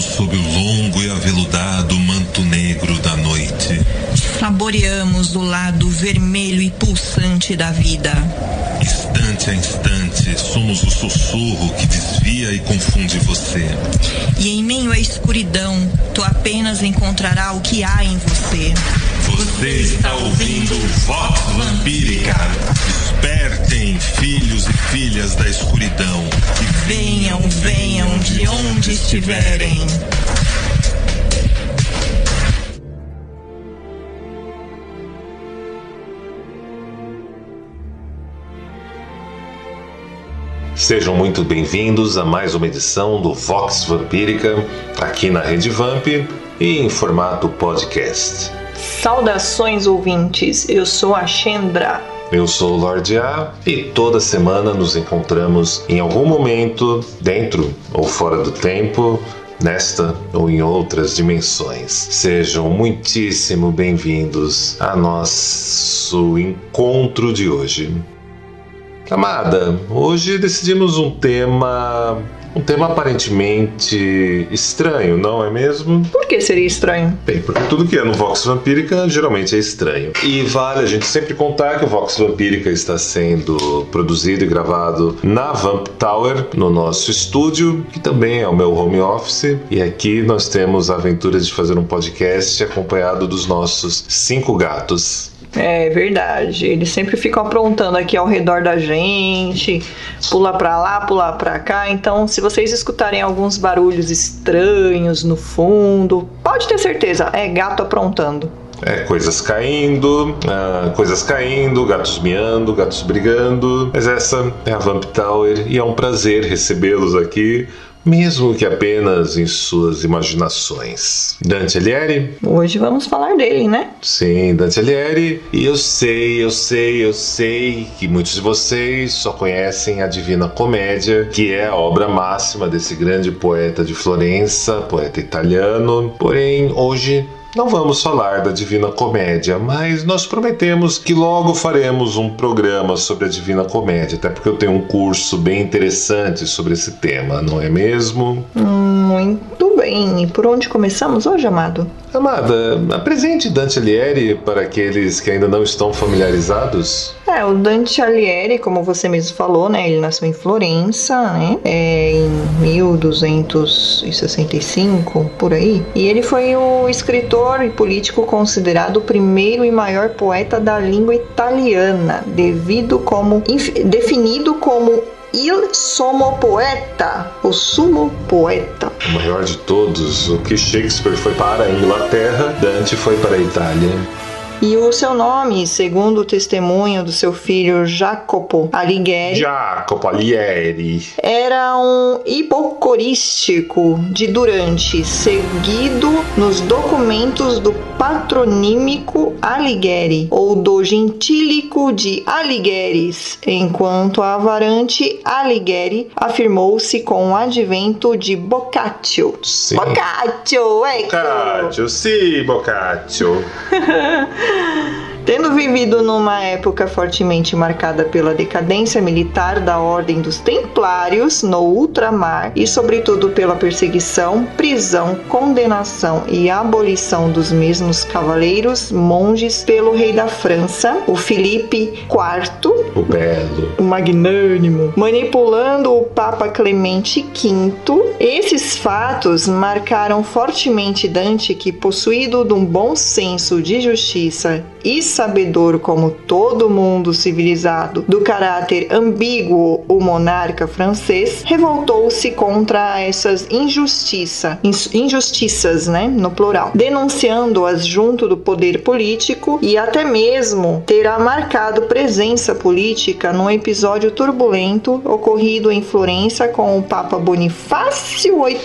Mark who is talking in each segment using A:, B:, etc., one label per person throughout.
A: Sob o longo e aveludado manto negro da noite.
B: Saboreamos o lado vermelho e pulsante da vida.
A: Instante a instante, somos o sussurro que desvia e confunde você.
B: E em meio à escuridão, tu apenas encontrará o que há em você.
A: Você está ouvindo Vox Vampírica. Despertem, filhos e filhas da escuridão.
B: E venham, venham de onde estiverem.
C: Sejam muito bem-vindos a mais uma edição do Vox Vampírica, aqui na Rede Vamp e em formato podcast.
D: Saudações ouvintes, eu sou a Chendra.
C: Eu sou o Lorde A e toda semana nos encontramos em algum momento, dentro ou fora do tempo, nesta ou em outras dimensões. Sejam muitíssimo bem-vindos a nosso encontro de hoje. Amada, hoje decidimos um tema. Um tema aparentemente estranho, não é mesmo?
D: Por que seria estranho?
C: Bem, porque tudo que é no Vox Vampírica geralmente é estranho. E vale a gente sempre contar que o Vox Vampírica está sendo produzido e gravado na Vamp Tower, no nosso estúdio, que também é o meu home office. E aqui nós temos a aventura de fazer um podcast acompanhado dos nossos cinco gatos.
D: É verdade. Eles sempre ficam aprontando aqui ao redor da gente, pula pra lá, pula pra cá. Então, se vocês escutarem alguns barulhos estranhos no fundo, pode ter certeza, é gato aprontando.
C: É, coisas caindo, ah, coisas caindo, gatos miando, gatos brigando. Mas essa é a Vamp Tower e é um prazer recebê-los aqui mesmo que apenas em suas imaginações. Dante Alighieri?
D: Hoje vamos falar dele, né?
C: Sim, Dante Alighieri. E eu sei, eu sei, eu sei que muitos de vocês só conhecem a Divina Comédia, que é a obra máxima desse grande poeta de Florença, poeta italiano. Porém, hoje não vamos falar da Divina Comédia, mas nós prometemos que logo faremos um programa sobre a Divina Comédia, até porque eu tenho um curso bem interessante sobre esse tema, não é mesmo?
D: Muito bem. E por onde começamos hoje, amado?
C: Amada, apresente Dante Alighieri para aqueles que ainda não estão familiarizados.
D: É, o Dante Alighieri, como você mesmo falou, né? Ele nasceu em Florença, né? É, em 1265, por aí. E ele foi o escritor e político considerado o primeiro e maior poeta da língua italiana, devido como definido como Il Somo Poeta, o sumo poeta.
C: O maior de todos, o que Shakespeare foi para a Inglaterra, Dante foi para a Itália.
D: E o seu nome, segundo o testemunho do seu filho Jacopo Alighieri,
C: Jacopo Alighieri,
D: era um hipocorístico de Durante, seguido nos documentos do patronímico Alighieri ou do gentílico de Alighieri, enquanto a Avarante Alighieri afirmou-se com o advento de Boccaccio.
C: Sim.
D: Boccaccio, ecco!
C: Boccaccio, sim, Boccaccio.
D: Tendo vivido numa época fortemente marcada pela decadência militar da Ordem dos Templários no ultramar e, sobretudo, pela perseguição, prisão, condenação e abolição dos mesmos cavaleiros monges pelo rei da França, o Filipe IV,
C: O belo.
D: o magnânimo, manipulando o Papa Clemente V, esses fatos marcaram fortemente Dante, que, possuído de um bom senso de justiça e sabedor como todo mundo civilizado do caráter ambíguo o monarca francês, revoltou-se contra essas injustiça, injustiças, né, no plural, denunciando-as junto do poder político e até mesmo terá marcado presença política num episódio turbulento ocorrido em Florença com o Papa Bonifácio VIII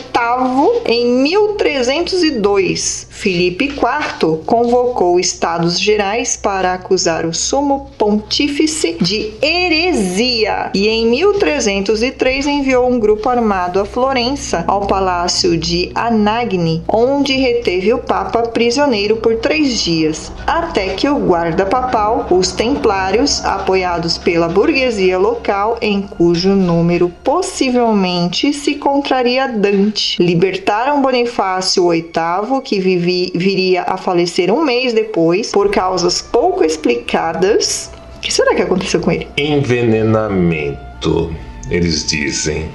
D: em 1302, Filipe IV convocou estados gerais para acusar o sumo pontífice de heresia e em 1303 enviou um grupo armado a Florença, ao palácio de Anagni, onde reteve o Papa prisioneiro por três dias, até que o guarda papal, os templários, apoiados pela burguesia local, em cujo número possivelmente se contraria Dante, libertaram Bonifácio VIII, que vivia viria a falecer um mês depois por causas pouco explicadas. O que será que aconteceu com ele?
C: Envenenamento, eles dizem.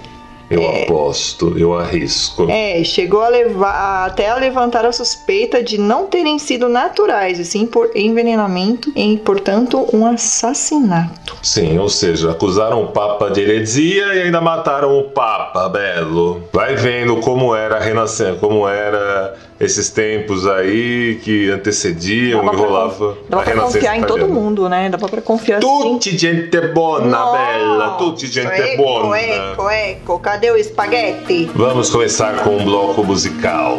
C: Eu é, aposto, eu arrisco.
D: É, chegou a levar até a levantar a suspeita de não terem sido naturais, e sim por envenenamento e, portanto, um assassinato.
C: Sim, ou seja, acusaram o Papa de heresia e ainda mataram o Papa, belo. Vai vendo como era a renascença, como era esses tempos aí que antecediam e rolava
D: dá a pra confiar em todo mundo, né? Dá pra confiar
C: Tutti assim. gente buona, Nossa, bella, tutti gente
D: eco,
C: buona.
D: Eco, eco, cadê espaguete?
C: Vamos começar com um bloco musical.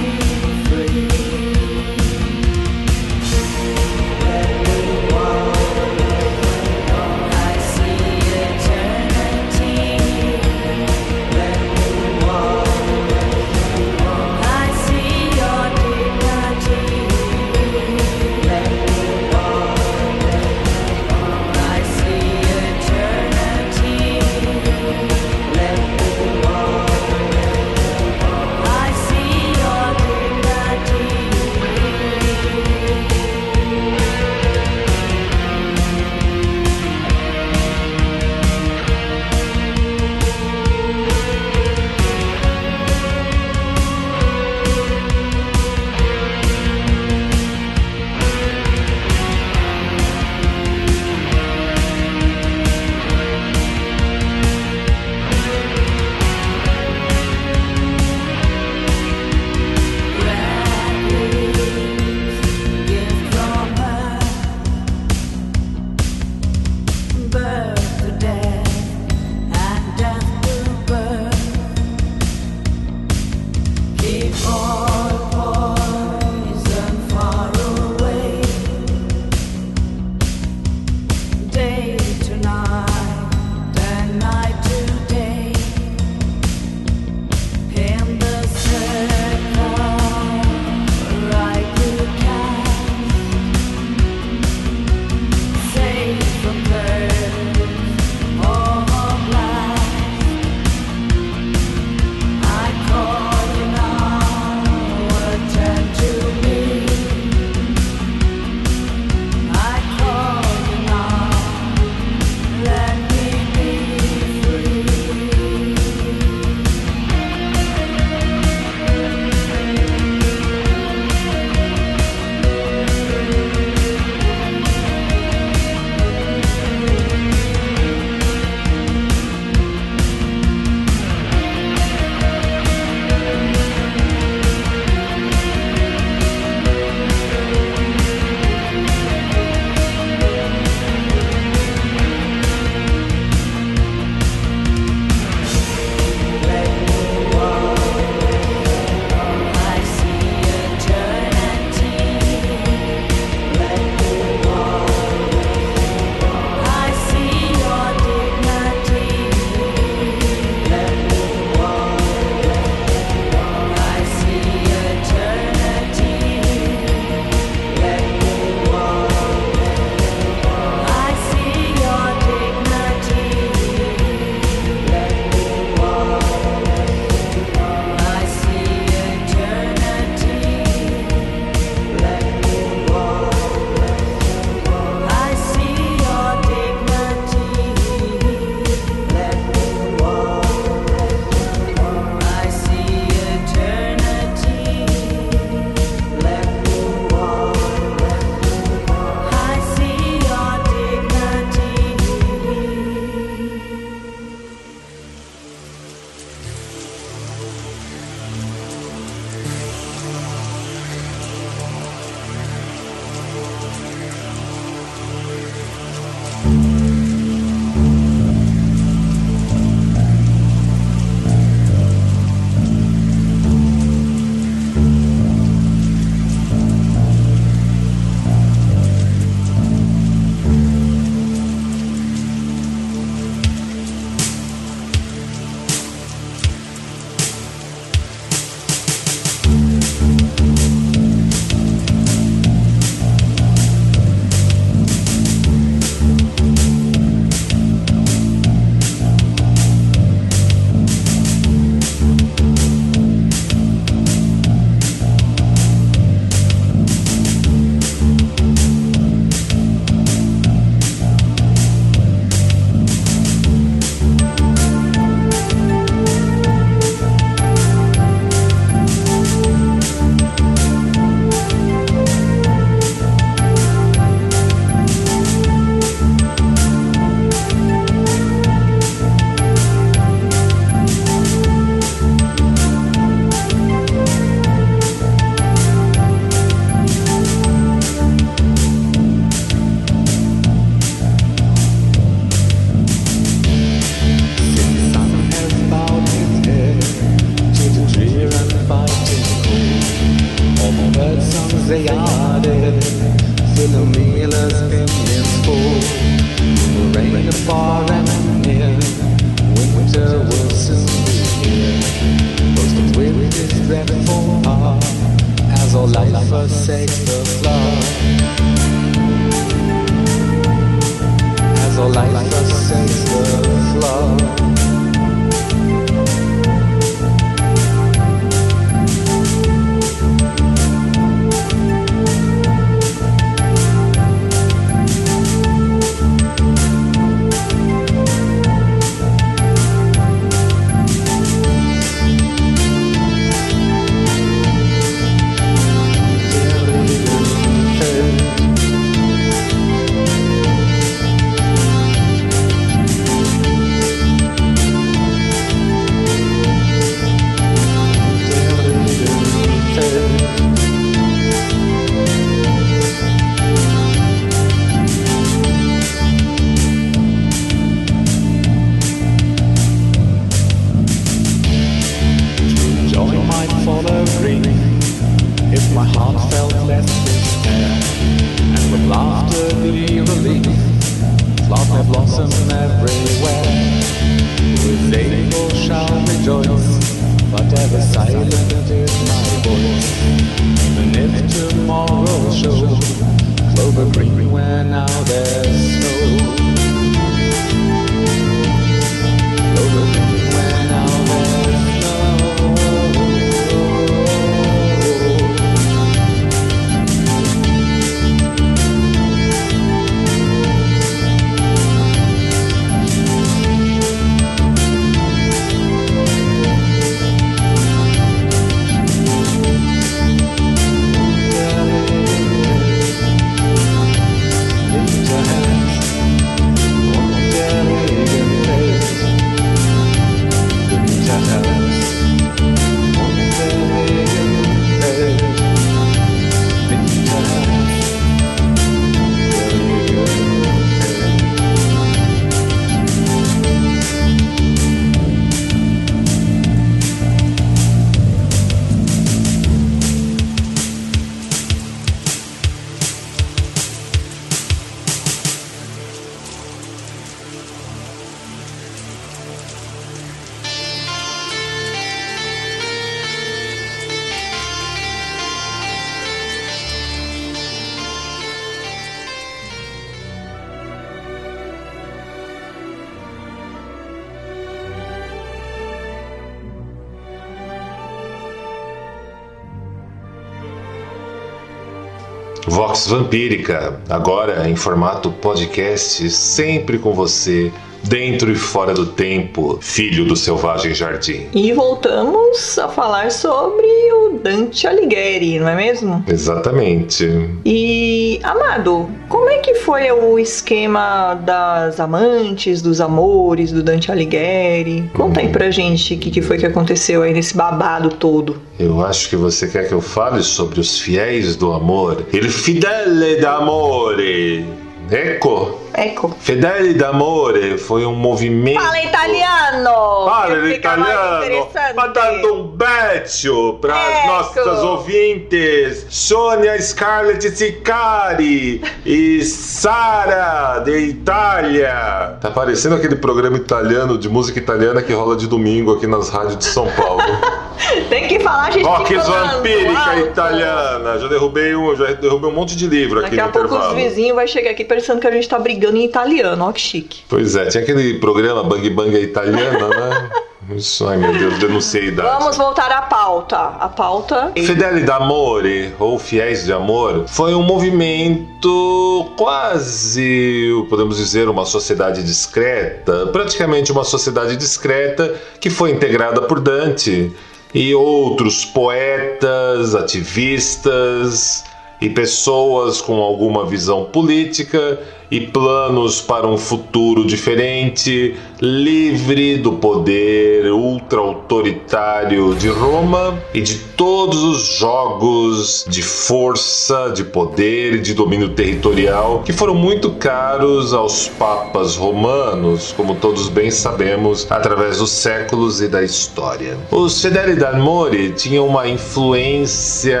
C: Vox Vampírica, agora em formato podcast, sempre com você, dentro e fora do tempo, filho do selvagem jardim.
D: E voltamos a falar sobre o Dante Alighieri, não é mesmo?
C: Exatamente.
D: E, Amado, como é que foi o esquema das amantes, dos amores do Dante Alighieri? Conta aí pra gente o que, que foi que aconteceu aí nesse babado todo.
C: Eu acho que você quer que eu fale sobre os fiéis do amor. Il fidele d'amore. Ecco.
D: Ecco.
C: Fedeli d'amore foi um movimento.
D: Fala italiano!
C: Fala italiano! Mandando um beijo para
D: Ecco.
C: nossas ouvintes, Sônia Scarlett Sicari e Sara de Itália. Tá parecendo aquele programa italiano de música italiana que rola de domingo aqui nas rádios de São Paulo.
D: Tem que falar, a gente
C: Rock vampírica
D: alto.
C: italiana. Já derrubei um, já derrubei um monte de livro aqui
D: Daqui
C: no
D: a pouco os vizinhos vão chegar aqui pensando que a gente tá brigando em italiano, ó que chique.
C: Pois é, tinha aquele programa Bang Bang italiana, né? Isso, ai meu Deus, denunciei a idade.
D: Vamos voltar à pauta. A pauta.
C: Fedeli d'Amore, ou Fiéis de Amor, foi um movimento quase, podemos dizer, uma sociedade discreta, praticamente uma sociedade discreta que foi integrada por Dante e outros poetas, ativistas e pessoas com alguma visão política e planos para um futuro diferente, livre do poder ultra-autoritário de Roma e de todos os jogos de força, de poder e de domínio territorial que foram muito caros aos papas romanos, como todos bem sabemos, através dos séculos e da história. Os Fedeli d'Amore tinham uma influência,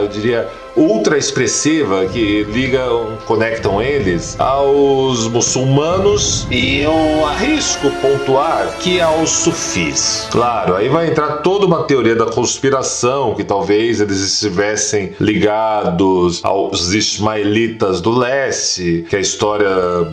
C: eu diria, ultra expressiva que ligam, conectam eles aos muçulmanos e eu arrisco pontuar que aos sufis. Claro, aí vai entrar toda uma teoria da conspiração que talvez eles estivessem ligados aos ismaelitas do leste, que a história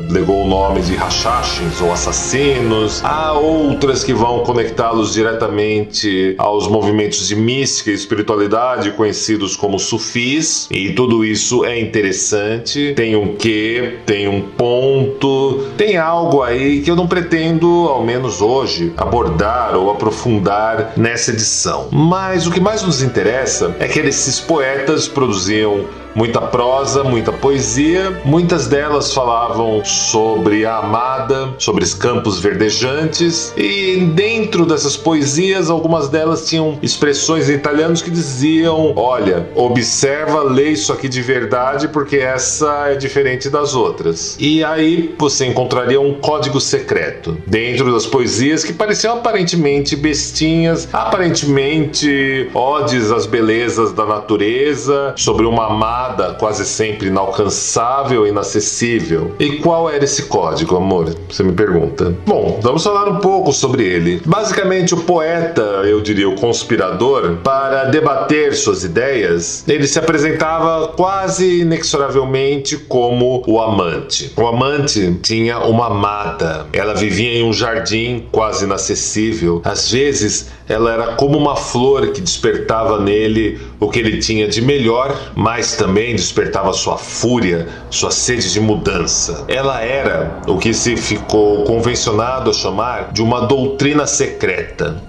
C: legou o nome de rachachins ou assassinos. Há outras que vão conectá-los diretamente aos movimentos de mística e espiritualidade conhecidos como sufis. E tudo isso é interessante. Tem um quê, tem um ponto, tem algo aí que eu não pretendo, ao menos hoje, abordar ou aprofundar nessa edição. Mas o que mais nos interessa é que esses poetas produziam muita prosa, muita poesia. Muitas delas falavam sobre a amada, sobre os campos verdejantes, e dentro dessas poesias, algumas delas tinham expressões em italianos que diziam: Olha, observa, lê isso aqui de verdade, porque essa é diferente das outras. E aí você encontraria um código secreto dentro das poesias que pareciam aparentemente bestinhas, aparentemente odes às belezas da natureza, sobre uma amada jornada quase sempre inalcançável inacessível. E qual era esse código, amor? Você me pergunta. Bom, vamos falar um pouco sobre ele. Basicamente, o poeta, eu diria o conspirador, para debater suas ideias, ele se apresentava quase inexoravelmente como o amante. O amante tinha uma amada, ela vivia em um jardim quase inacessível. Às vezes, ela era como uma flor que despertava nele o que ele tinha de melhor, mas também despertava sua fúria, sua sede de mudança. Ela era o que se ficou convencionado a chamar de uma doutrina secreta.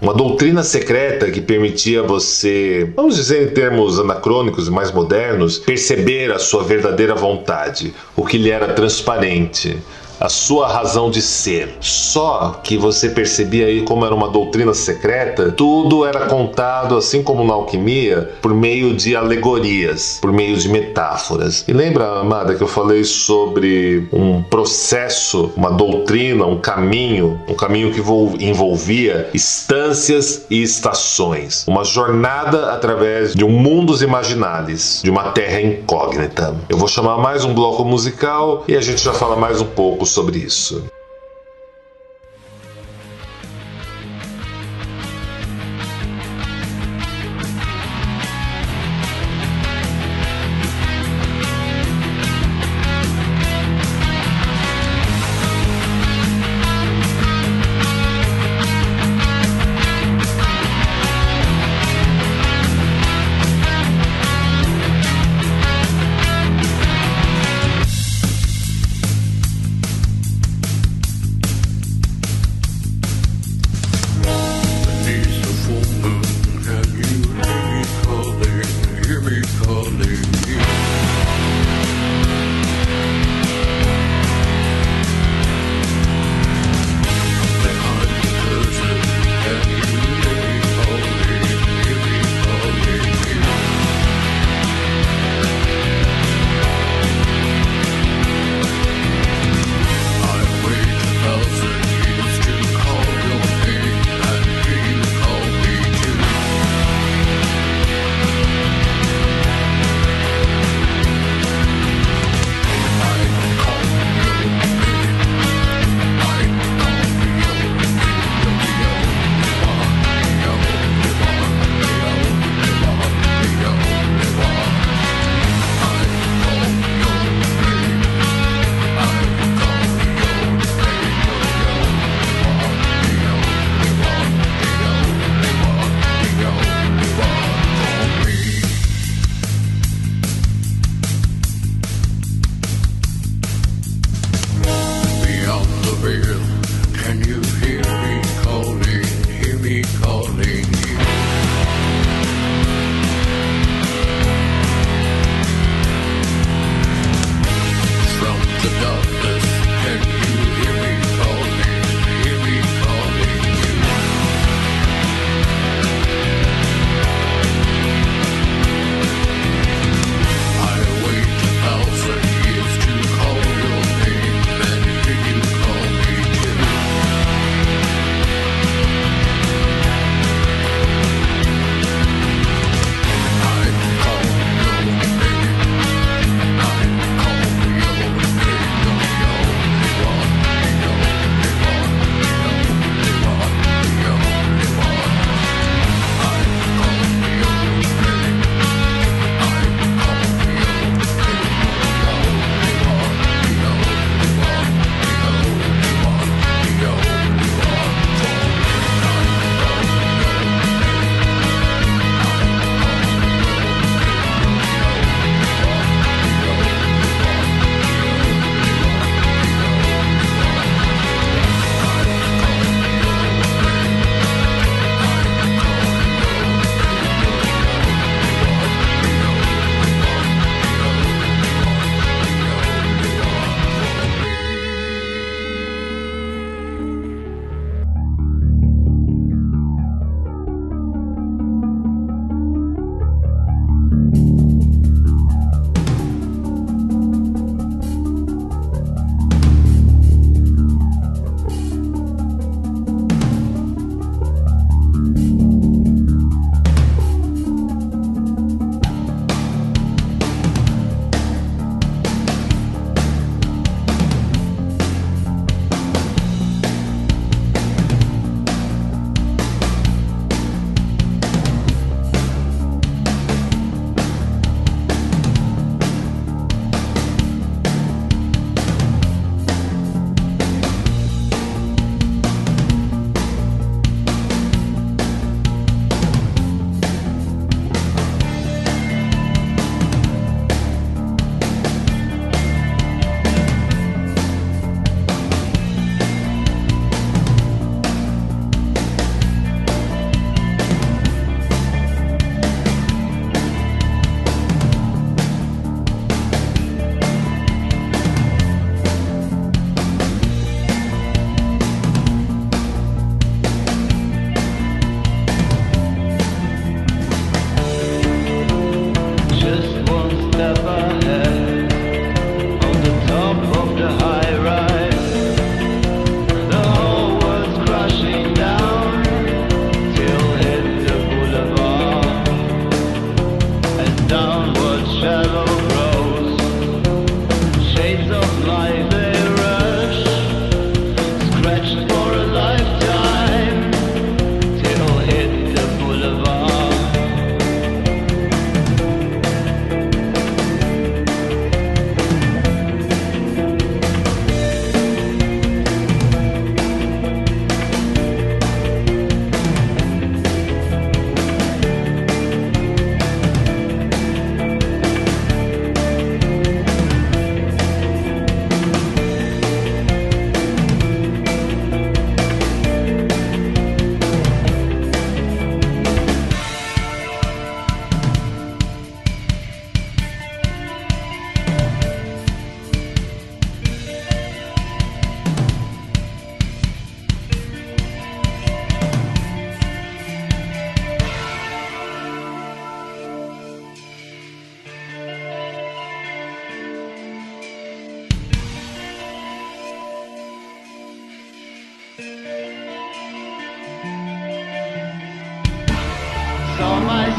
C: Uma doutrina secreta que permitia você, vamos dizer em termos anacrônicos e mais modernos, perceber a sua verdadeira vontade, o que lhe era transparente, a sua razão de ser. Só que você percebia aí como era uma doutrina secreta, tudo era contado, assim como na alquimia, por meio de alegorias, por meio de metáforas. E lembra, amada, que eu falei sobre um processo, uma doutrina, um caminho, um caminho que envolvia instâncias e estações, uma jornada através de um mundos imaginários, de uma terra incógnita. Eu vou chamar mais um bloco musical e a gente já fala mais um pouco sobre isso.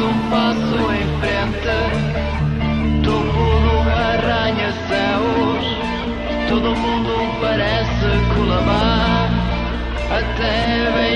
E: Um passo em frente, topo do arranha-céus. Todo mundo parece colabar, até beijar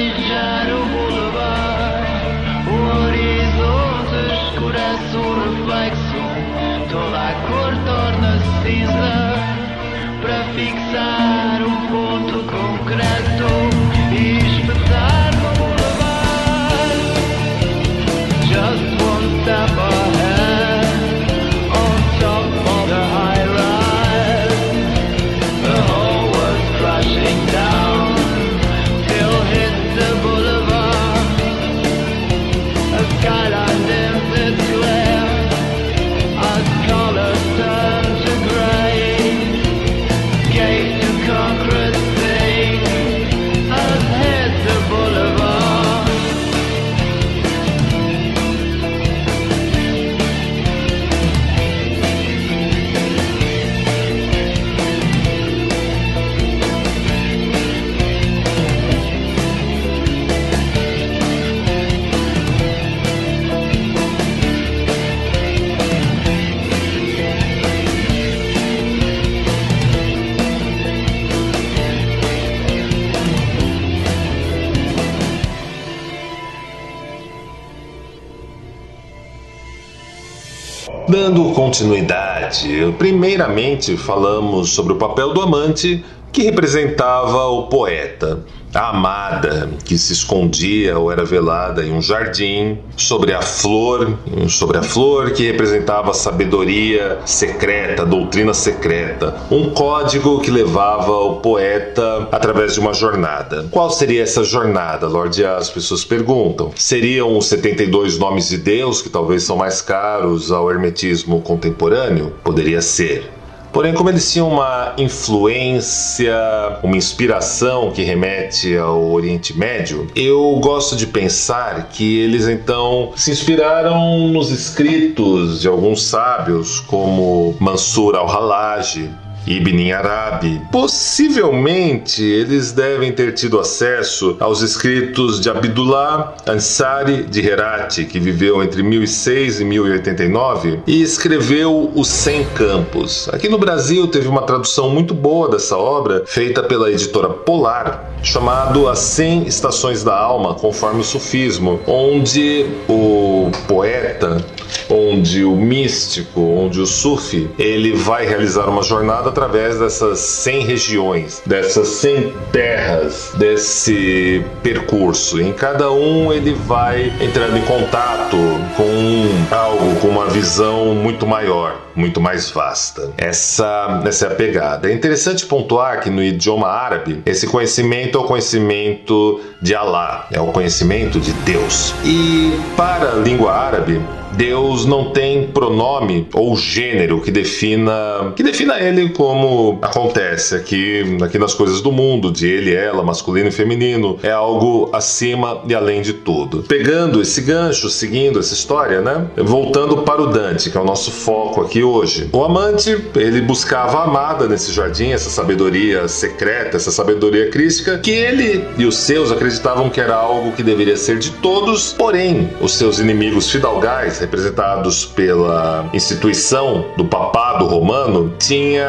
C: Dando continuidade, primeiramente falamos sobre o papel do amante que representava o poeta, a amada que se escondia ou era velada em um jardim, sobre a flor, sobre a flor que representava a sabedoria secreta, a doutrina secreta, um código que levava o poeta através de uma jornada. Qual seria essa jornada, Lorde? As pessoas perguntam. Seriam os 72 nomes de Deus que talvez são mais caros ao hermetismo contemporâneo? Poderia ser. Porém, como eles tinham uma influência, uma inspiração que remete ao Oriente Médio, eu gosto de pensar que eles então se inspiraram nos escritos de alguns sábios, como Mansur al-Halaj, Ibn Arabi. Possivelmente eles devem ter tido acesso aos escritos de Abdullah Ansari de Herat, que viveu entre 1006 e 1089 e escreveu Os Cem Campos. Aqui no Brasil teve uma tradução muito boa dessa obra, feita pela editora Polar, chamado As Cem Estações da Alma, conforme o sufismo, onde o poeta, onde o místico, onde o sufi, ele vai realizar uma jornada através dessas 100 regiões, dessas 100 terras, desse percurso. Em cada um ele vai entrando em contato com algo, com uma visão muito maior, muito mais vasta. Essa, essa é a pegada. É interessante pontuar que no idioma árabe, esse conhecimento é o conhecimento de Allah, é o conhecimento de Deus. E para a língua árabe, Deus não tem pronome ou gênero que defina que defina ele como acontece aqui, aqui nas coisas do mundo, de ele, ela, masculino e feminino, é algo acima e além de tudo. Pegando esse gancho, seguindo essa história, né? Voltando para o Dante, que é o nosso foco aqui hoje. O amante, ele buscava a amada nesse jardim, essa sabedoria secreta, essa sabedoria crística, que ele e os seus acreditavam que era algo que deveria ser de todos, porém, os seus inimigos fidalgais, representados pela instituição do papado romano, tinha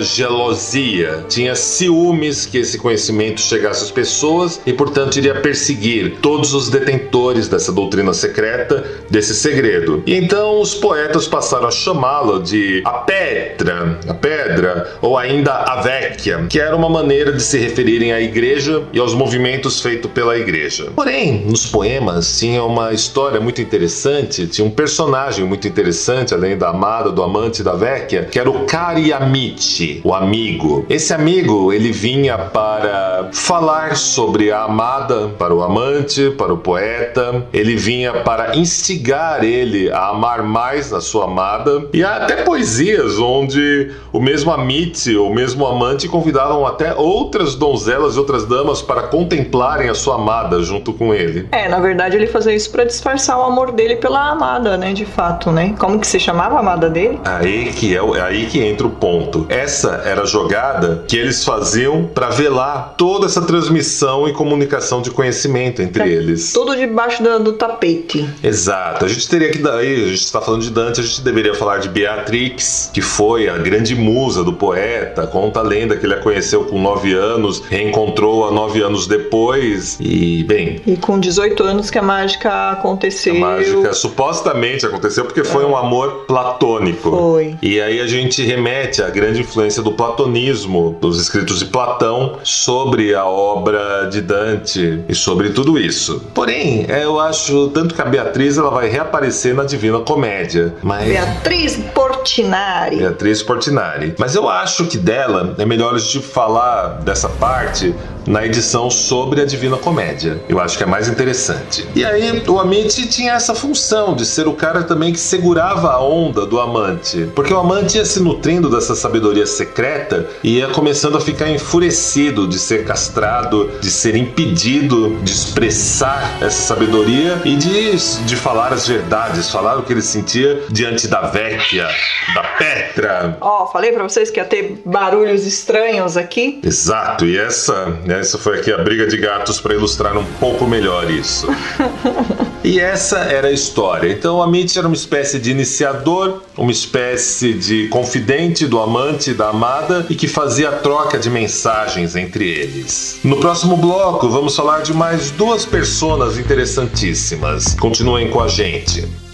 C: gelosia, tinha ciúmes que esse conhecimento chegasse às pessoas e, portanto, iria perseguir todos os detentores dessa doutrina secreta, desse segredo. E então os poetas passaram a chamá-la de a Petra, a Pedra, ou ainda a Vecchia, que era uma maneira de se referirem à igreja e aos movimentos feitos pela igreja. Porém, nos poemas tinha uma história muito interessante, tinha um personagem muito interessante, além da amada, do amante da Vecchia, que era o Cariamite, o amigo. Esse amigo, ele vinha para falar sobre a amada para o amante, para o poeta. Ele vinha para instigar ele a amar mais a sua amada. E há até poesias onde o mesmo amite, o mesmo amante convidavam até outras donzelas e outras damas para contemplarem a sua amada junto com ele.
D: É, na verdade ele fazia isso pra disfarçar o amor dele pela amada, amada, né? De fato, né? Como que se chamava a amada dele?
C: Aí que é, é aí que entra o ponto. Essa era a jogada que eles faziam para velar toda essa transmissão e comunicação de conhecimento entre eles.
D: Tudo debaixo do, do tapete.
C: Exato. A gente teria que daí, a gente está falando de Dante, a gente deveria falar de Beatrix, que foi a grande musa do poeta. Conta a lenda que ele a conheceu com 9 anos, reencontrou a 9 anos depois e, bem,
D: E com 18 anos que a mágica aconteceu.
C: a mágica supostamente aconteceu porque foi um amor platônico.
D: Foi.
C: E aí a gente remete à grande influência do platonismo, dos escritos de Platão, sobre a obra de Dante e sobre tudo isso. Porém, é, eu acho tanto que a Beatriz ela vai reaparecer na Divina Comédia, mas
D: Beatriz Portinari.
C: Beatriz Portinari. Mas eu acho que dela é melhor a gente falar dessa parte na edição sobre a Divina Comédia. Eu acho que é mais interessante. E aí, o Amit tinha essa função de ser o cara também que segurava a onda do amante. Porque o amante ia se nutrindo dessa sabedoria secreta e ia começando a ficar enfurecido de ser castrado, de ser impedido de expressar essa sabedoria e de, de falar as verdades, falar o que ele sentia diante da Vecchia, da Petra.
D: Ó, falei pra vocês que ia ter barulhos estranhos aqui.
C: Exato, e essa, essa foi aqui a briga de gatos para ilustrar um pouco melhor isso. E essa era a história. Então, a Mitch era uma espécie de iniciador, uma espécie de confidente do amante e da amada e que fazia troca de mensagens entre eles. No próximo bloco, vamos falar de mais duas personas interessantíssimas. Continuem com a gente.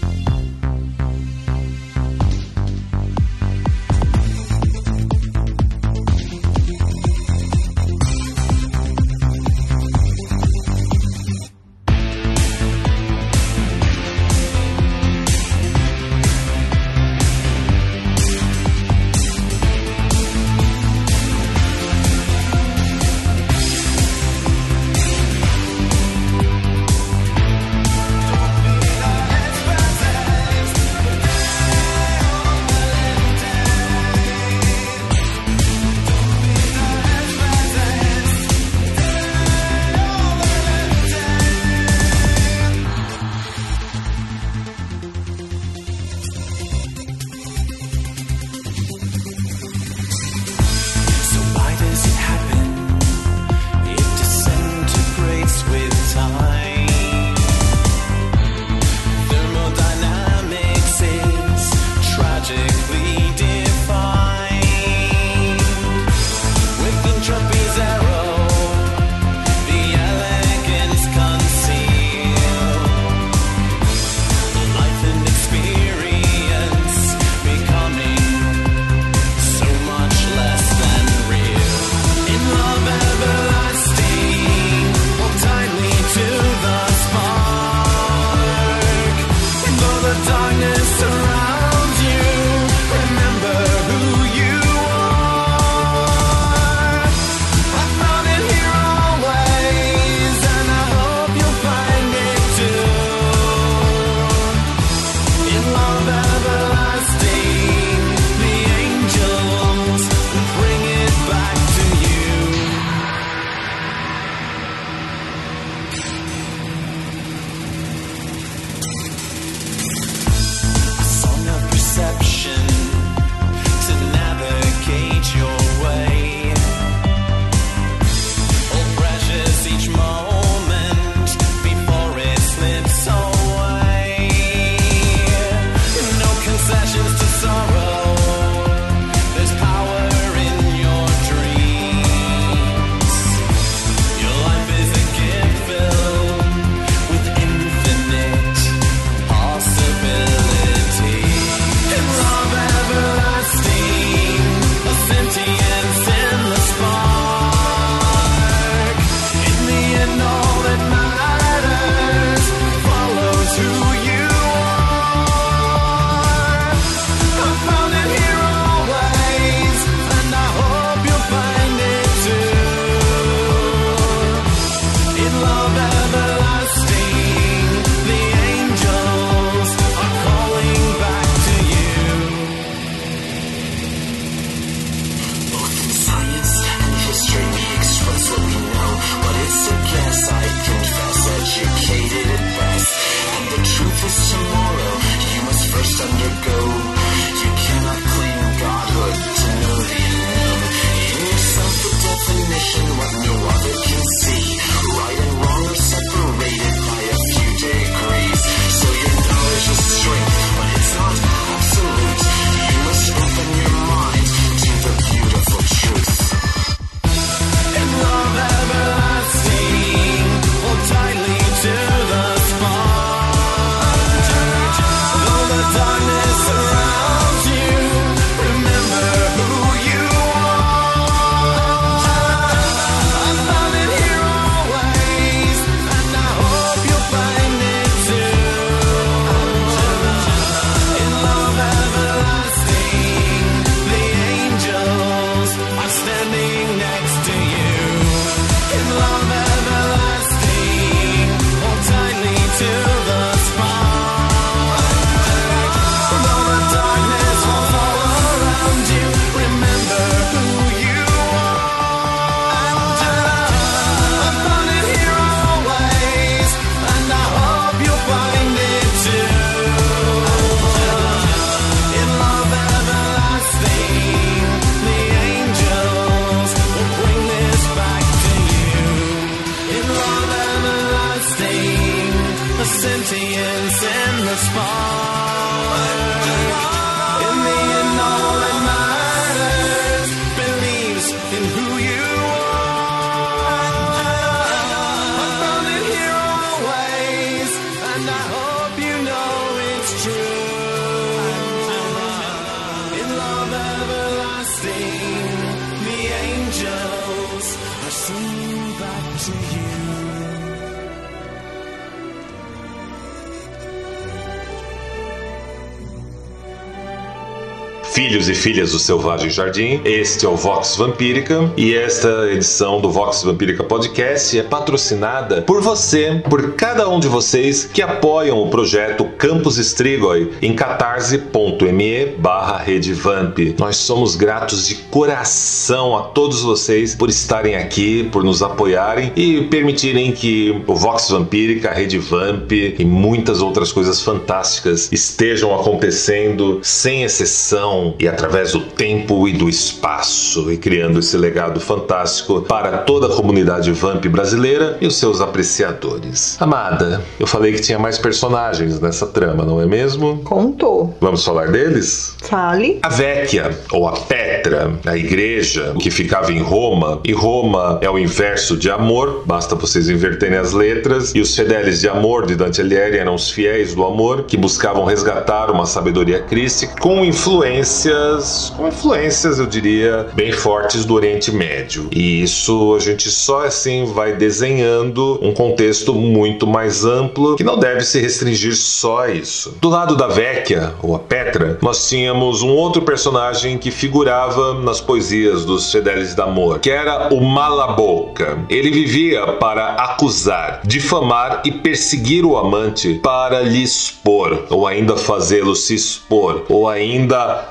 C: E filhas do Selvagem Jardim, este é o Vox Vampírica e esta edição do Vox Vampírica Podcast é patrocinada por você, por cada um de vocês que apoiam o projeto Campus Strigoi em catarse.me barra redevamp. Nós somos gratos de coração a todos vocês por estarem aqui, por nos apoiarem e permitirem que o Vox Vampírica, a Rede Vamp e muitas outras coisas fantásticas estejam acontecendo sem exceção e através do tempo e do espaço e criando esse legado fantástico para toda a comunidade Vamp brasileira e os seus apreciadores. Amada, eu falei que tinha mais personagens nessa trama, não é mesmo?
D: Contou.
C: Vamos falar deles?
D: Fale.
C: A Vecchia, ou a Petra, a igreja que ficava em Roma, e Roma é o inverso de amor, basta vocês inverterem as letras, e os fedeles de amor de Dante Alighieri eram os fiéis do amor que buscavam resgatar uma sabedoria crística com influências, com influências, eu diria, bem fortes do Oriente Médio. E isso a gente só assim vai desenhando um contexto muito mais amplo que não deve se restringir só a isso. Do lado da Vecchia, ou a Petra, nós tínhamos um outro personagem que figurava nas poesias dos Fedelis d'Amor, que era o Malaboca. Ele vivia para acusar, difamar e perseguir o amante para lhe expor, ou ainda fazê-lo se expor, ou ainda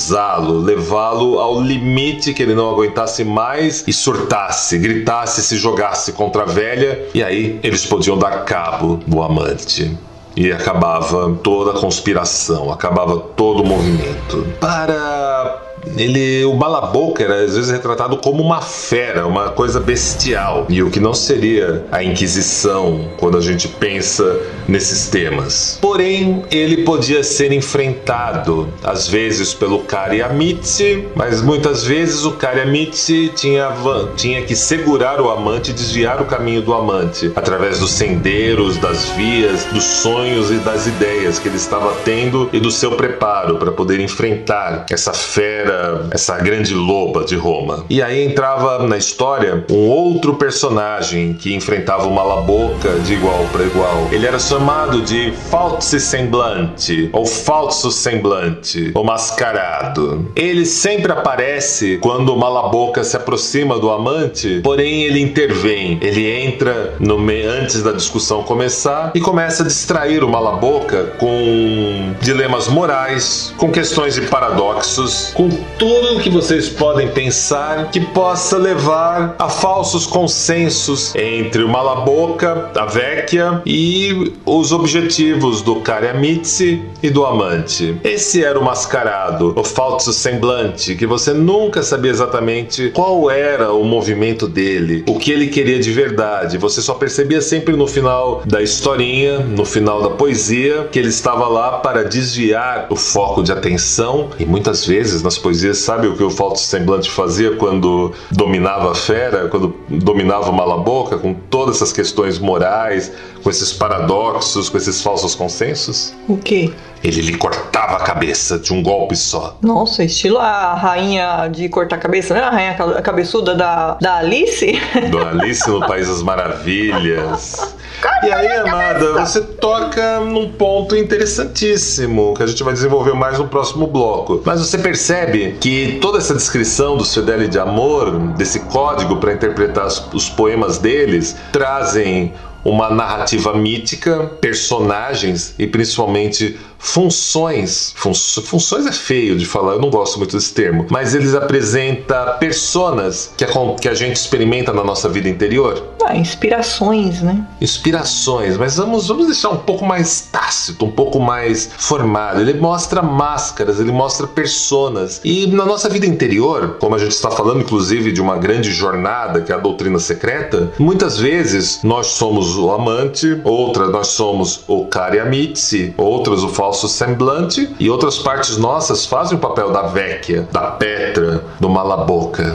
C: acusá-lo, levá-lo ao limite que ele não aguentasse mais e surtasse, gritasse, se jogasse contra a velha, e aí eles podiam dar cabo do amante. E acabava toda a conspiração, acabava todo o movimento. Para ele, o Balaboca era às vezes retratado como uma fera, uma coisa bestial, e o que não seria a Inquisição quando a gente pensa nesses temas. Porém, ele podia ser enfrentado às vezes pelo Kariamitsi, mas muitas vezes o Kariamitsi tinha, tinha que segurar o amante desviar o caminho do amante através dos sendeiros, das vias, dos sonhos e das ideias que ele estava tendo e do seu preparo para poder enfrentar essa fera essa grande loba de Roma. E aí entrava na história um outro personagem que enfrentava uma laboca de igual para igual. Ele era chamado de falso semblante, ou falso semblante, ou mascarado. Ele sempre aparece quando uma laboca se aproxima do amante, porém ele intervém. Ele entra no me... antes da discussão começar e começa a distrair o malaboca com dilemas morais, com questões de paradoxos, com tudo que vocês podem pensar que possa levar a falsos consensos entre o Malaboca, a Vecchia e os objetivos do Kariamitsi e do amante. Esse era o mascarado, o falso semblante, que você nunca sabia exatamente qual era o movimento dele, o que ele queria de verdade. Você só percebia sempre no final da historinha, no final da poesia, que ele estava lá para desviar o foco de atenção e muitas vezes nas poesias sabe o que o falso semblante fazia quando dominava a fera, quando dominava Malaboca, com todas essas questões morais, com esses paradoxos, com esses falsos consensos?
D: O quê?
C: Ele lhe cortava a cabeça de um golpe só.
D: Nossa, estilo a rainha de cortar a cabeça, né? A rainha ca- cabeçuda da, da Alice?
C: Do Alice no País das Maravilhas. E aí, amada, você toca num ponto interessantíssimo que a gente vai desenvolver mais no próximo bloco. Mas você percebe que toda essa descrição do Fideli de amor, desse código para interpretar os, os poemas deles, trazem uma narrativa mítica, personagens e principalmente funções. Fun- funções é feio de falar, eu não gosto muito desse termo, mas eles apresentam personas que a, que a gente experimenta na nossa vida interior
F: Ah, inspirações, né?
C: inspirações, mas vamos, vamos deixar um pouco mais tácito, um pouco mais formado. Ele mostra máscaras, ele mostra personas. E na nossa vida interior, como a gente está falando, inclusive, de uma grande jornada que é a doutrina secreta, muitas vezes nós somos o amante, outras nós somos o Kariamitsi, outras o falso semblante, e outras partes nossas fazem o papel da Vecchia, da Petra, do Malaboca.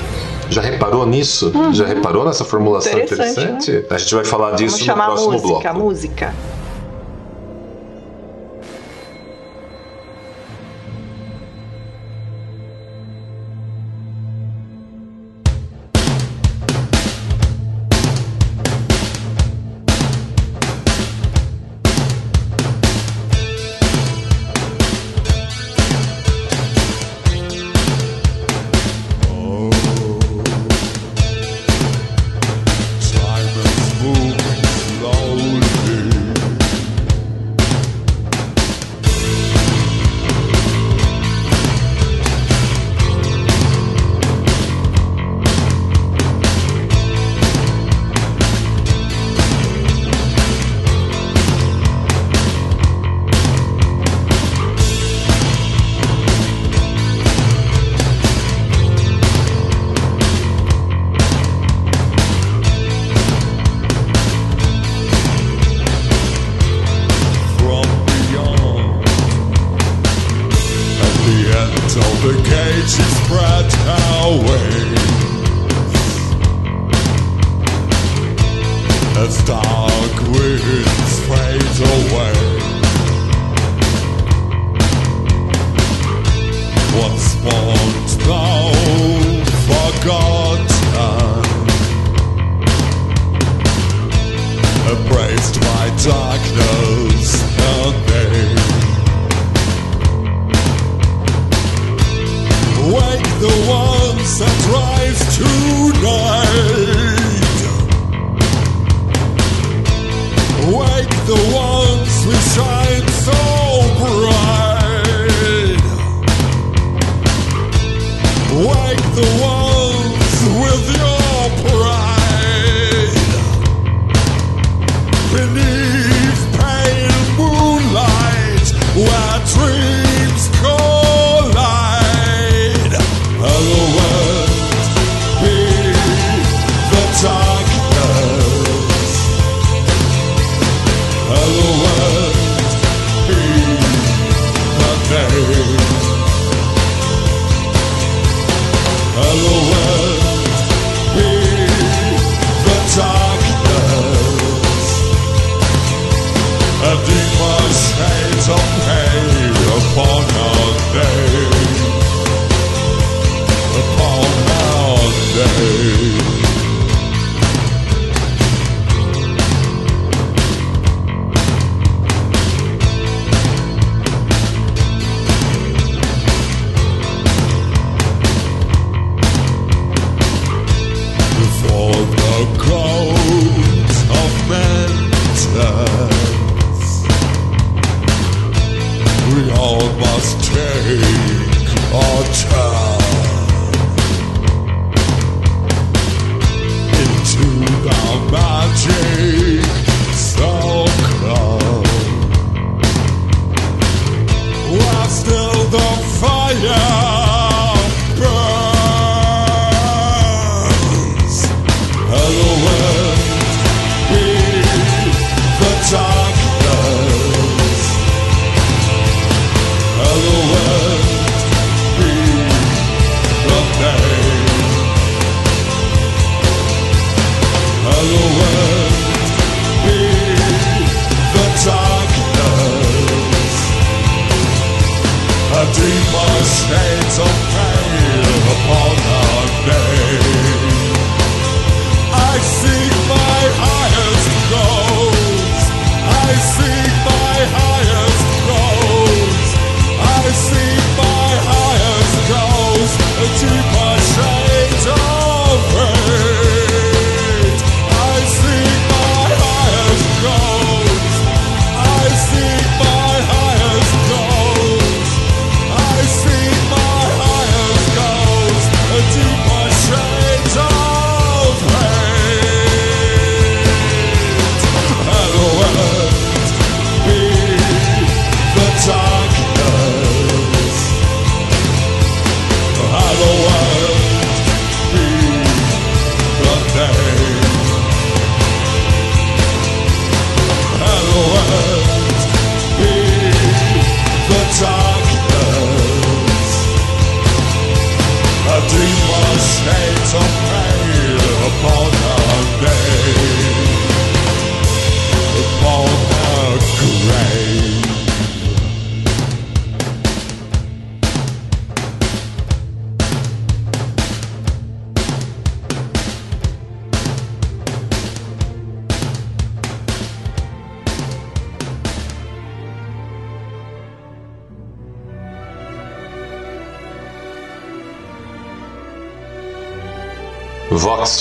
C: Já reparou nisso? Já reparou nessa formulação
F: Uhum. Interessante, né?
C: interessante? A gente vai falar disso
F: Vamos
C: no próximo
F: música,
C: bloco.
F: música.
C: day.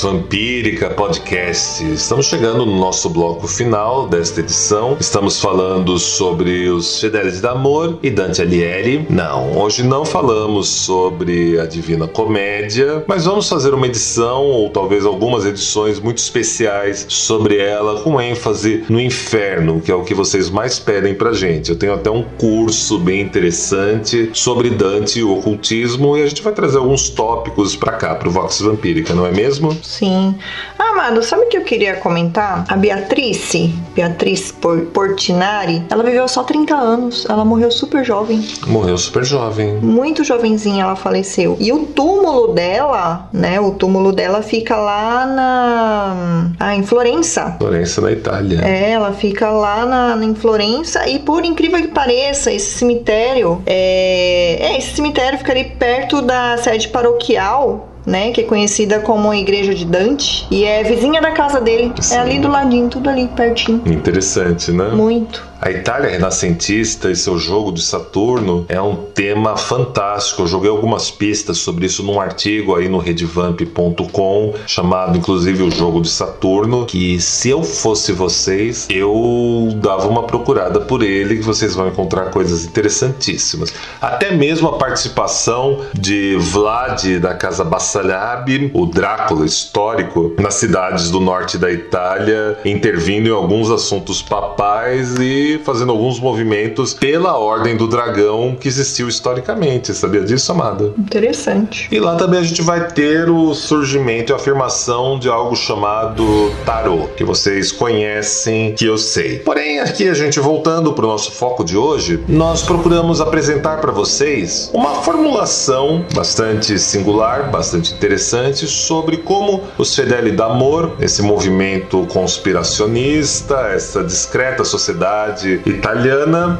C: Vampírica Podcast. Estamos chegando no nosso bloco final desta edição. Estamos falando sobre os Fidelis d'Amor e Dante Alighieri. Não, hoje não falamos sobre a Divina Comédia, mas vamos fazer uma edição ou talvez algumas edições muito especiais sobre ela com ênfase no inferno, que é o que vocês mais pedem pra gente. Eu tenho até um curso bem interessante sobre Dante e o ocultismo e a gente vai trazer alguns tópicos pra cá, pro Vox Vampírica, não é mesmo?
D: Sim. Ah, Amado, sabe o que eu queria comentar? A Beatrice, Beatriz Por- Portinari, ela viveu só 30 anos. Ela morreu super jovem.
C: Morreu super jovem.
D: Muito jovenzinha ela faleceu. E o túmulo dela, né? O túmulo dela fica lá na. Ah, em Florença.
C: Florença, na Itália.
D: É, ela fica lá na, em Florença e por incrível que pareça, esse cemitério é, é esse cemitério fica ali perto da sede paroquial. Né, que é conhecida como a Igreja de Dante e é vizinha da casa dele.
C: Sim.
D: É ali do ladinho, tudo ali pertinho.
C: Interessante, né?
D: Muito.
C: A Itália renascentista e seu jogo de Saturno é um tema fantástico. Eu joguei algumas pistas sobre isso num artigo aí no redvamp.com, chamado inclusive o jogo de Saturno, que se eu fosse vocês, eu dava uma procurada por ele, que vocês vão encontrar coisas interessantíssimas. Até mesmo a participação de Vlad da Casa Bassalab, o Drácula histórico, nas cidades do norte da Itália, intervindo em alguns assuntos papais e fazendo alguns movimentos pela Ordem do Dragão que existiu historicamente. Sabia disso, amada?
D: Interessante.
C: E lá também a gente vai ter o surgimento e afirmação de algo chamado tarô, que vocês conhecem, que eu sei. Porém, aqui a gente voltando para o nosso foco de hoje, nós procuramos apresentar para vocês uma formulação bastante singular, bastante interessante sobre como os Fedeli d'Amor, esse movimento conspiracionista, essa discreta sociedade italiana,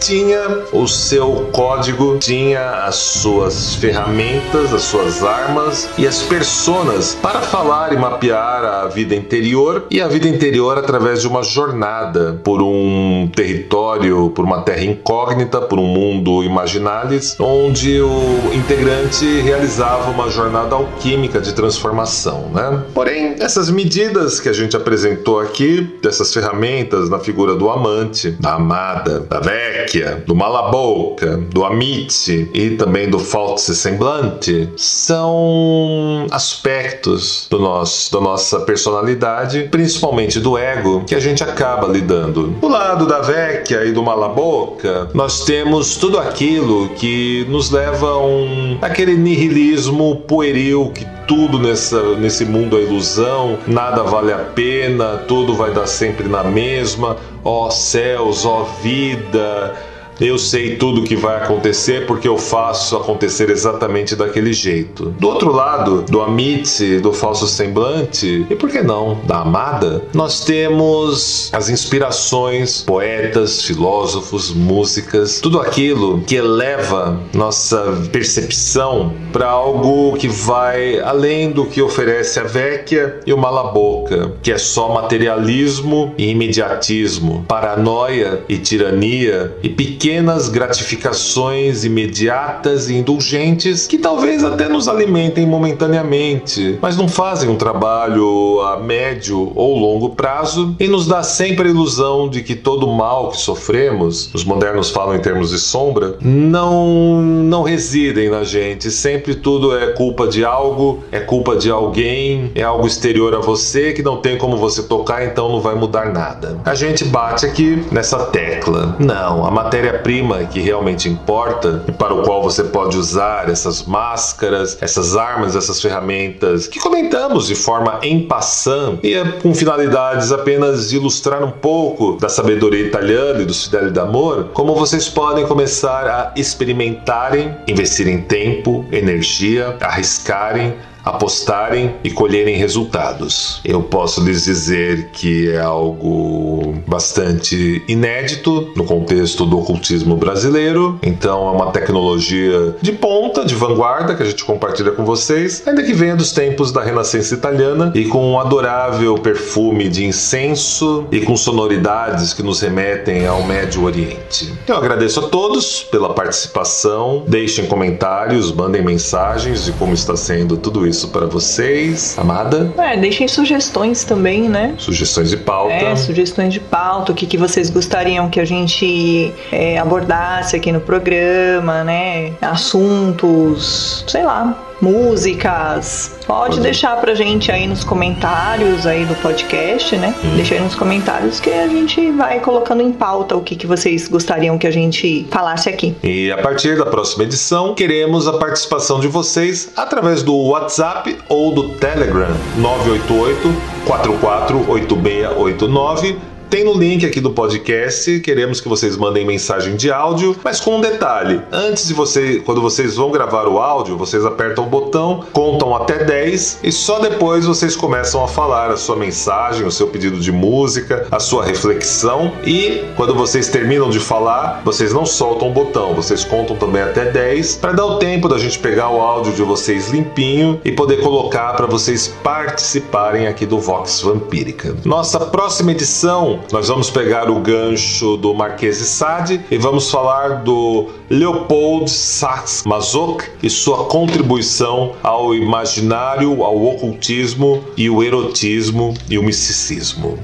C: tinha o seu código, tinha as suas ferramentas, as suas armas e as personas para falar e mapear a vida interior e a vida interior através de uma jornada por um território, por uma terra incógnita, por um mundo imaginalis, onde o integrante realizava uma jornada alquímica de transformação, né? Porém, essas medidas que a gente apresentou aqui, dessas ferramentas na figura do amante, da amada, da vecchia, do malaboca, do amite e também do falso semblante, são aspectos do nosso, da nossa personalidade, principalmente do ego, que a gente acaba lidando. Do lado da vecchia e do malaboca, nós temos tudo aquilo que nos leva a um aquele nihilismo pueril que tudo nessa, nesse mundo é ilusão, nada vale a pena, tudo vai dar sempre na mesma, ó céus, ó vida. Eu sei tudo o que vai acontecer porque eu faço acontecer exatamente daquele jeito. Do outro lado, do Amitse, do falso semblante, e por que não, da amada, nós temos as inspirações, poetas, filósofos, músicas, tudo aquilo que eleva nossa percepção para algo que vai além do que oferece a Vecchia e o Malaboca, que é só materialismo e imediatismo, paranoia e tirania e pequenas gratificações imediatas e indulgentes que talvez até nos alimentem momentaneamente, mas não fazem um trabalho a médio ou longo prazo e nos dá sempre a ilusão de que todo mal que sofremos, os modernos falam em termos de sombra, não não residem na gente, sempre tudo é culpa de algo, é culpa de alguém, é algo exterior a você que não tem como você tocar, então não vai mudar nada. A gente bate aqui nessa tecla. Não, a matéria-prima que realmente importa e para o qual você pode usar essas máscaras, essas armas, essas ferramentas que comentamos de forma em passant e é com finalidades apenas de ilustrar um pouco da sabedoria italiana e do Fideli d'Amor, como vocês podem começar a experimentarem, investirem tempo, energia, arriscarem apostarem e colherem resultados. Eu posso lhes dizer que é algo bastante inédito no contexto do ocultismo brasileiro, então é uma tecnologia de ponta, de vanguarda que a gente compartilha com vocês, ainda que venha dos tempos da Renascença italiana e com um adorável perfume de incenso e com sonoridades que nos remetem ao Médio Oriente. Eu agradeço a todos pela participação, deixem comentários, mandem mensagens de como está sendo tudo isso isso para vocês. Amada,
D: É, deixem sugestões também, né?
C: sugestões de pauta.
D: É, sugestões de pauta, o que, que vocês gostariam que a gente é, abordasse aqui no programa, né? Assuntos, sei lá, músicas. Pode deixar pra gente aí nos comentários aí do podcast, né? Deixa aí nos comentários que a gente vai colocando em pauta o que, que vocês gostariam que a gente falasse aqui.
C: E a partir da próxima edição, queremos a participação de vocês através do WhatsApp ou do Telegram 988 448689. Tem no link aqui do podcast, queremos que vocês mandem mensagem de áudio, mas com um detalhe. Antes de você, quando vocês vão gravar o áudio, vocês apertam o botão, contam até 10 e só depois vocês começam a falar a sua mensagem, o seu pedido de música, a sua reflexão e quando vocês terminam de falar, vocês não soltam o botão, vocês contam também até 10 para dar o tempo da gente pegar o áudio de vocês limpinho e poder colocar para vocês participarem aqui do Vox Vampírica. Nossa próxima edição, nós vamos pegar o gancho do Marquês de Sade e vamos falar do Leopold Sax Masoch e sua contribuição ao imaginário, ao ocultismo e o erotismo e o misticismo.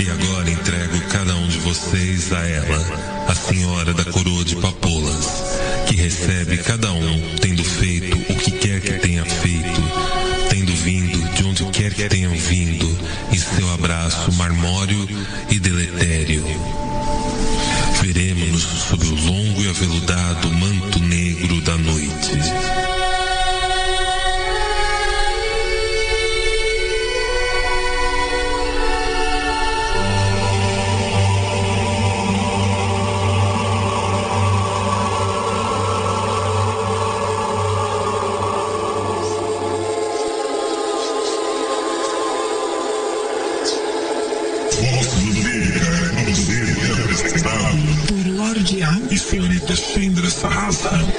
A: E agora entrego cada um de vocês a ela, a senhora da coroa de papoulas, que recebe cada um tenham vindo, em seu abraço marmório e deletério. Veremos-nos sob o longo e aveludado manto negro da noite.
G: Lorde A e senhorita Chandra Sahasra.
C: E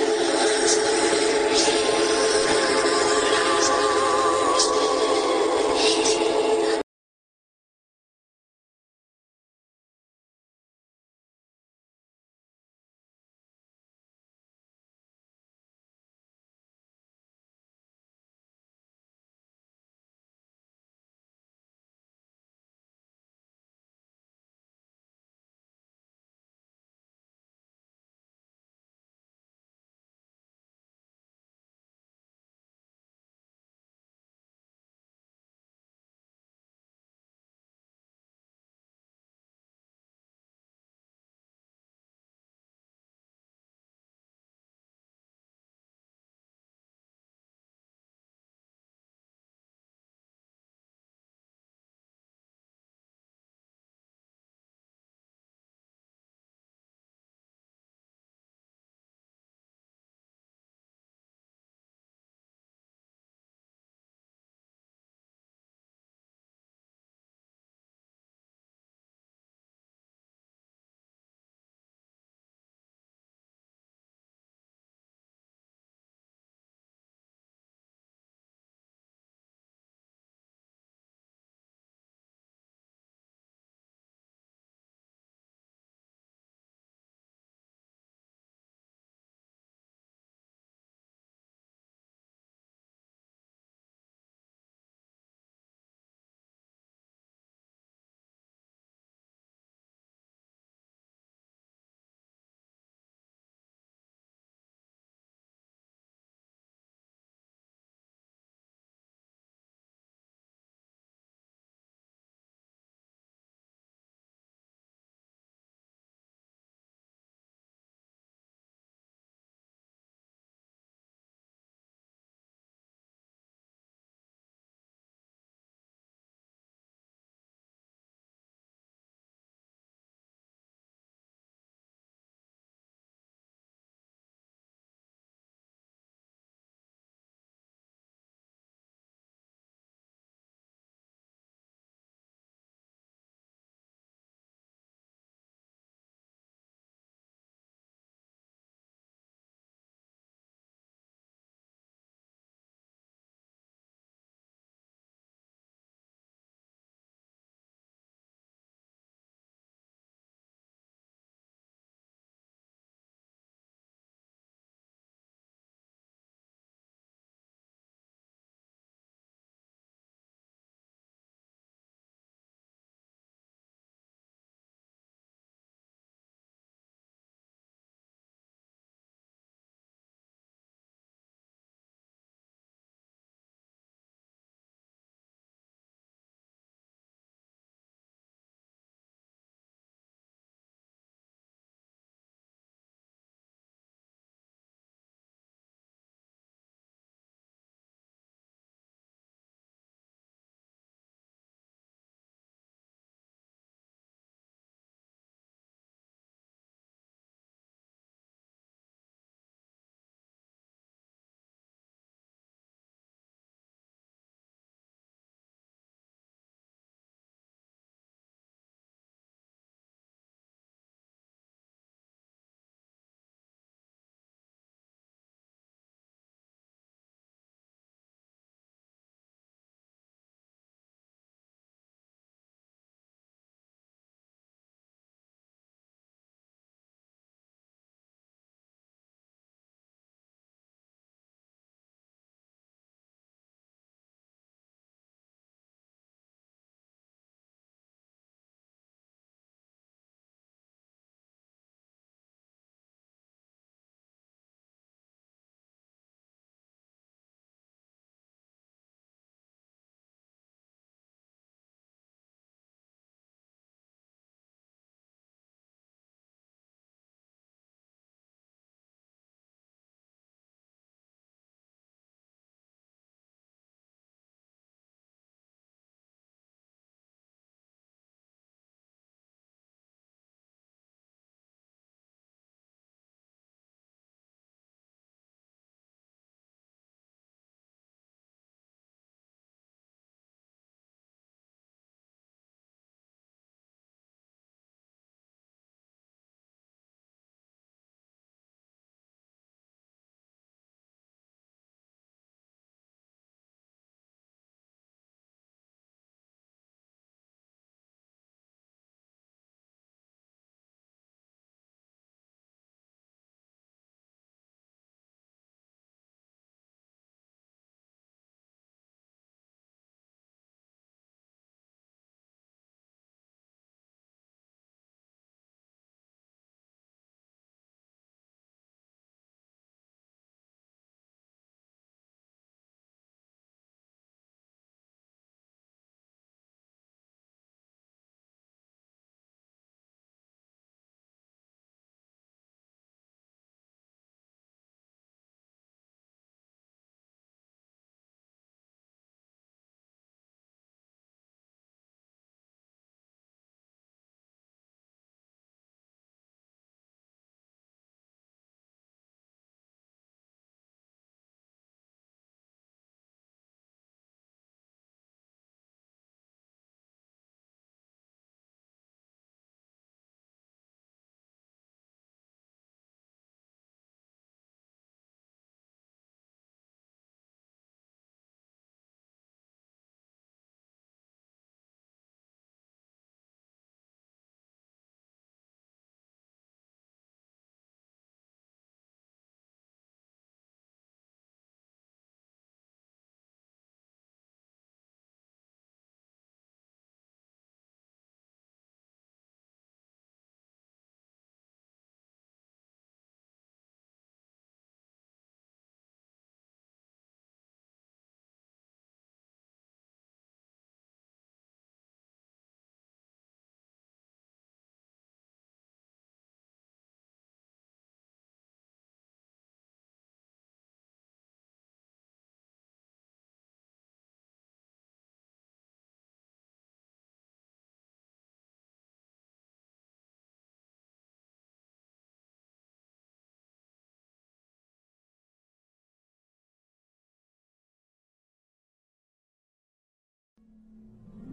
C: うん。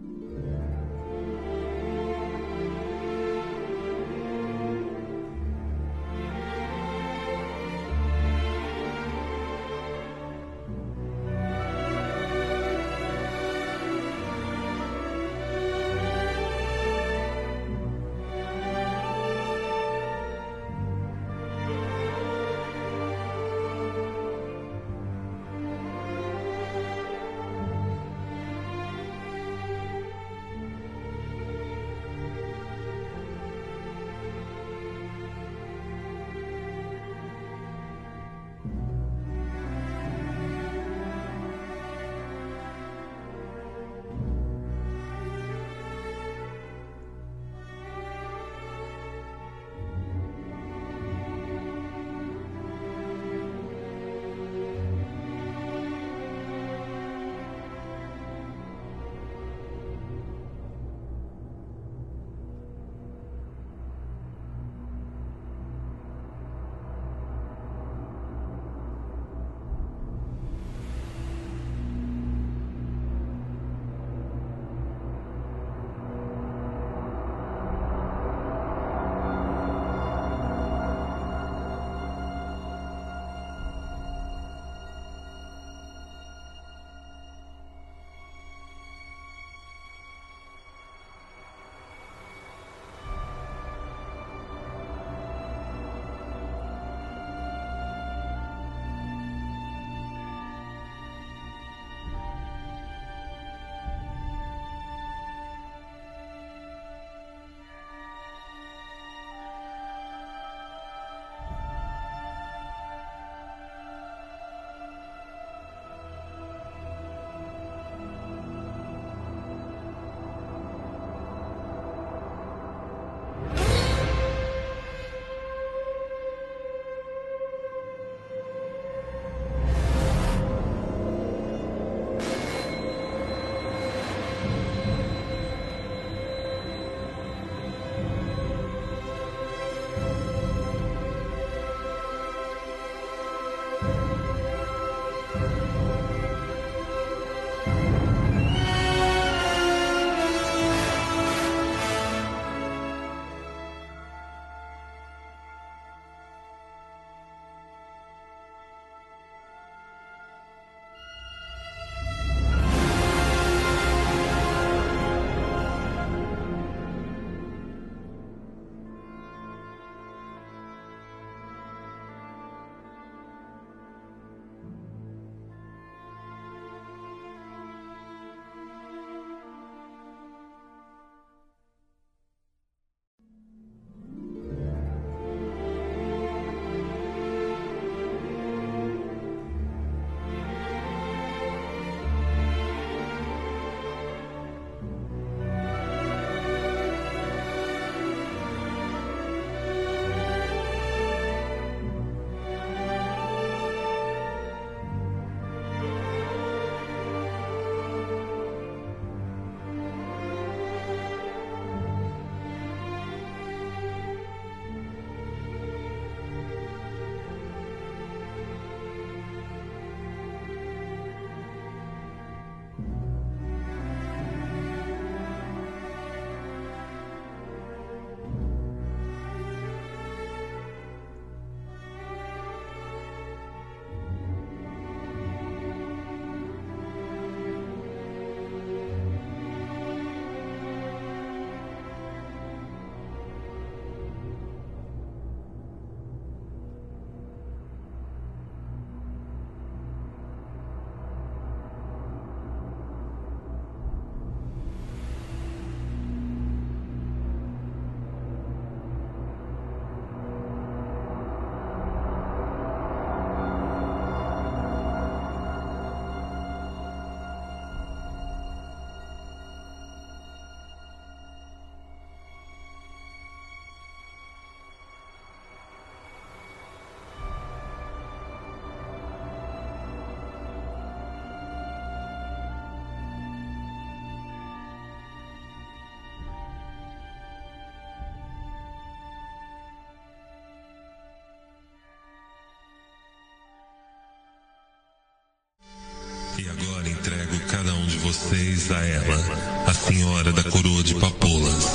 C: Entrego cada um de vocês a ela, a senhora da coroa de papoulas,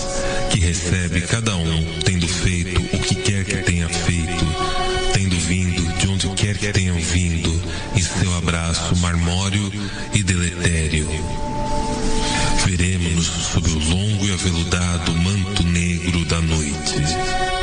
C: que recebe cada um tendo feito o que quer que tenha feito, tendo vindo de onde quer que tenham vindo, em seu abraço marmório e deletério. Veremos-nos sob o longo e aveludado manto negro da noite.